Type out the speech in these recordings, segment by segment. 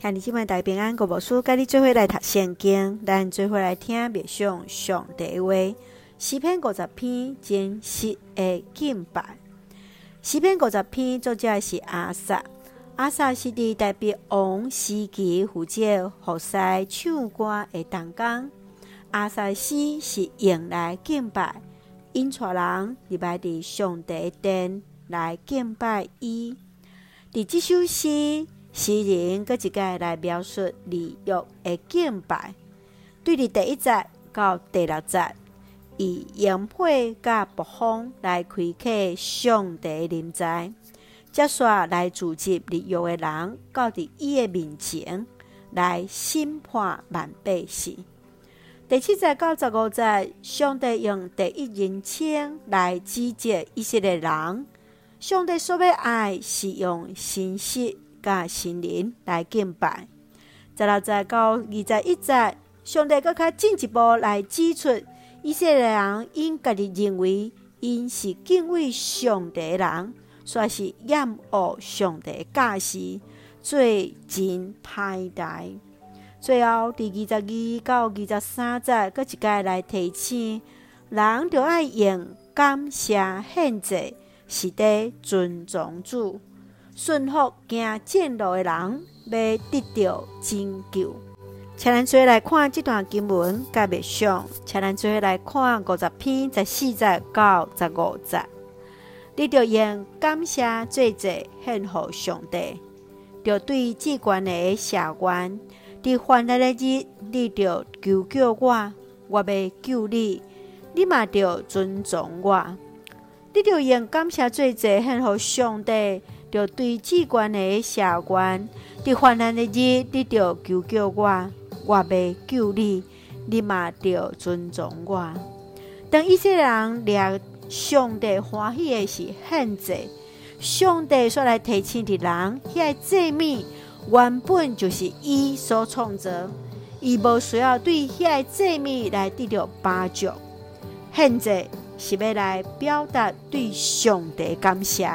向你今晚大平安，国宝书，跟你做伙来读圣经，咱做伙来听默想上帝话。诗篇五十篇真实的敬拜。诗篇五十篇作者是阿萨，阿萨是伫代表王时期负责服侍唱歌的同工。阿萨斯是用来敬拜，引带人入来伫上帝殿来敬拜伊。伫即首诗。诗人搁一个来描述利约的敬拜，对伫第一节到第六节，以烟火甲暴风来开启上帝临在，接续来召集利约的人到伫伊的面前来审判万百姓。第七节到十五节，上帝用第一人称来指责以色列人，上帝所要爱是用信实。甲神灵来敬拜，十六节到二十一节，上帝搁较进一步来指出，以色列人因家己认为因是敬畏上帝的人，煞是厌恶上帝教示，罪真歹代。最后第二十二到二十三节，搁一个来提醒，人着爱用感谢献祭，是得尊重主。顺服行正路的人，要得到拯救。请咱做来看这段经文，甲默想。请咱做来看五十篇十四节到十五节。你着用感谢做者献予上帝，着对至高的谢愿。伫患难的日，你着求救我，我要救你。你嘛着尊重我。你着用感谢做者献予上帝。着对至高的谢愿，伫患难的日，你着求救我，我袂救你，你嘛着尊重我。当一些人掠上帝欢喜的是献祭，上帝所来提醒的人，遐祭物原本就是伊所创造，伊无需要对遐祭物来得到帮助。献祭是要来表达对上帝感谢。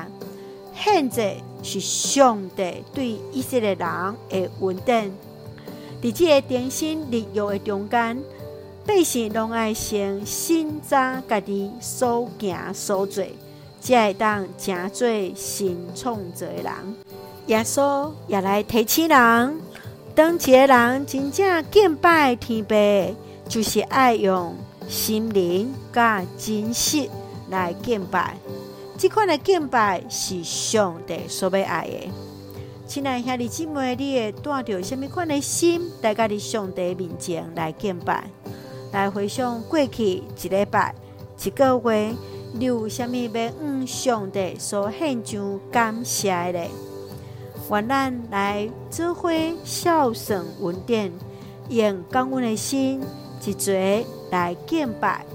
献祭是上帝对以色列人的恩典，伫这个典型利约的中间，百姓拢爱先审查家己所行所做，才会当成做新创造的人。耶稣也来提醒人，当一个人真正敬拜天父，就是爱用心灵甲真实来敬拜。这款的敬拜是上帝所要爱的。亲爱兄弟姊妹，你会带着什么款的心，来到你上帝面前来敬拜，来回想过去一礼拜、一个月，你有什么要向上帝所献上感谢的？愿咱来做伙孝顺恩典，用感恩的心，一齐来敬拜。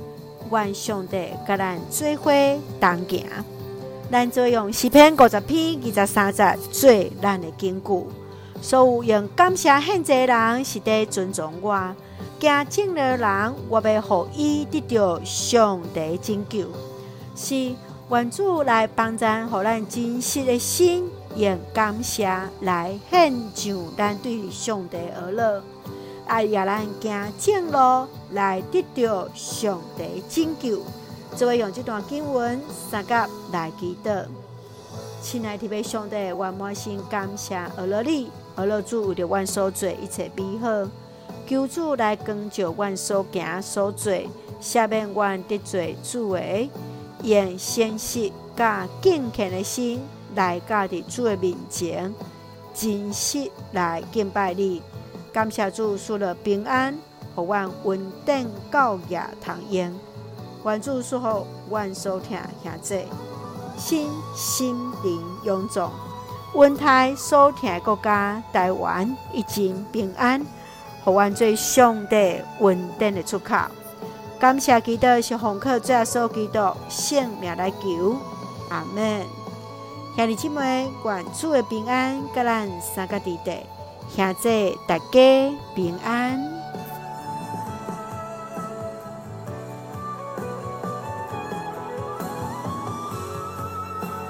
愿上帝甲咱做伙同行。咱就用诗篇五十篇二十三节做咱的根据。所有用感谢献祭的人是在尊重我，行正的人，我要互伊得到上帝拯救。是愿主来帮咱，互咱真实的心，用感谢来献上咱对上帝而乐，爱也咱行正路来得到上帝拯救。就会用这段经文三甲来祈祷，亲爱的上帝，我满心感谢阿罗你，阿罗主为着阮所做一切美好，求主来光照阮所行所做，赦免阮得罪主的，用诚实甲敬虔的心来到伫主的面前，真实来敬拜你，感谢主赐了平安，予阮稳定到夜堂宴。愿主赐福，阮所听兄姊，心心灵永壮，阮台所听的国家台湾一尽平安，予阮最上帝稳定的出口。感谢基督是红客最后所基督性命来求，阿门。兄弟姊妹，愿主的平安，甲咱三个弟弟现在大家平安。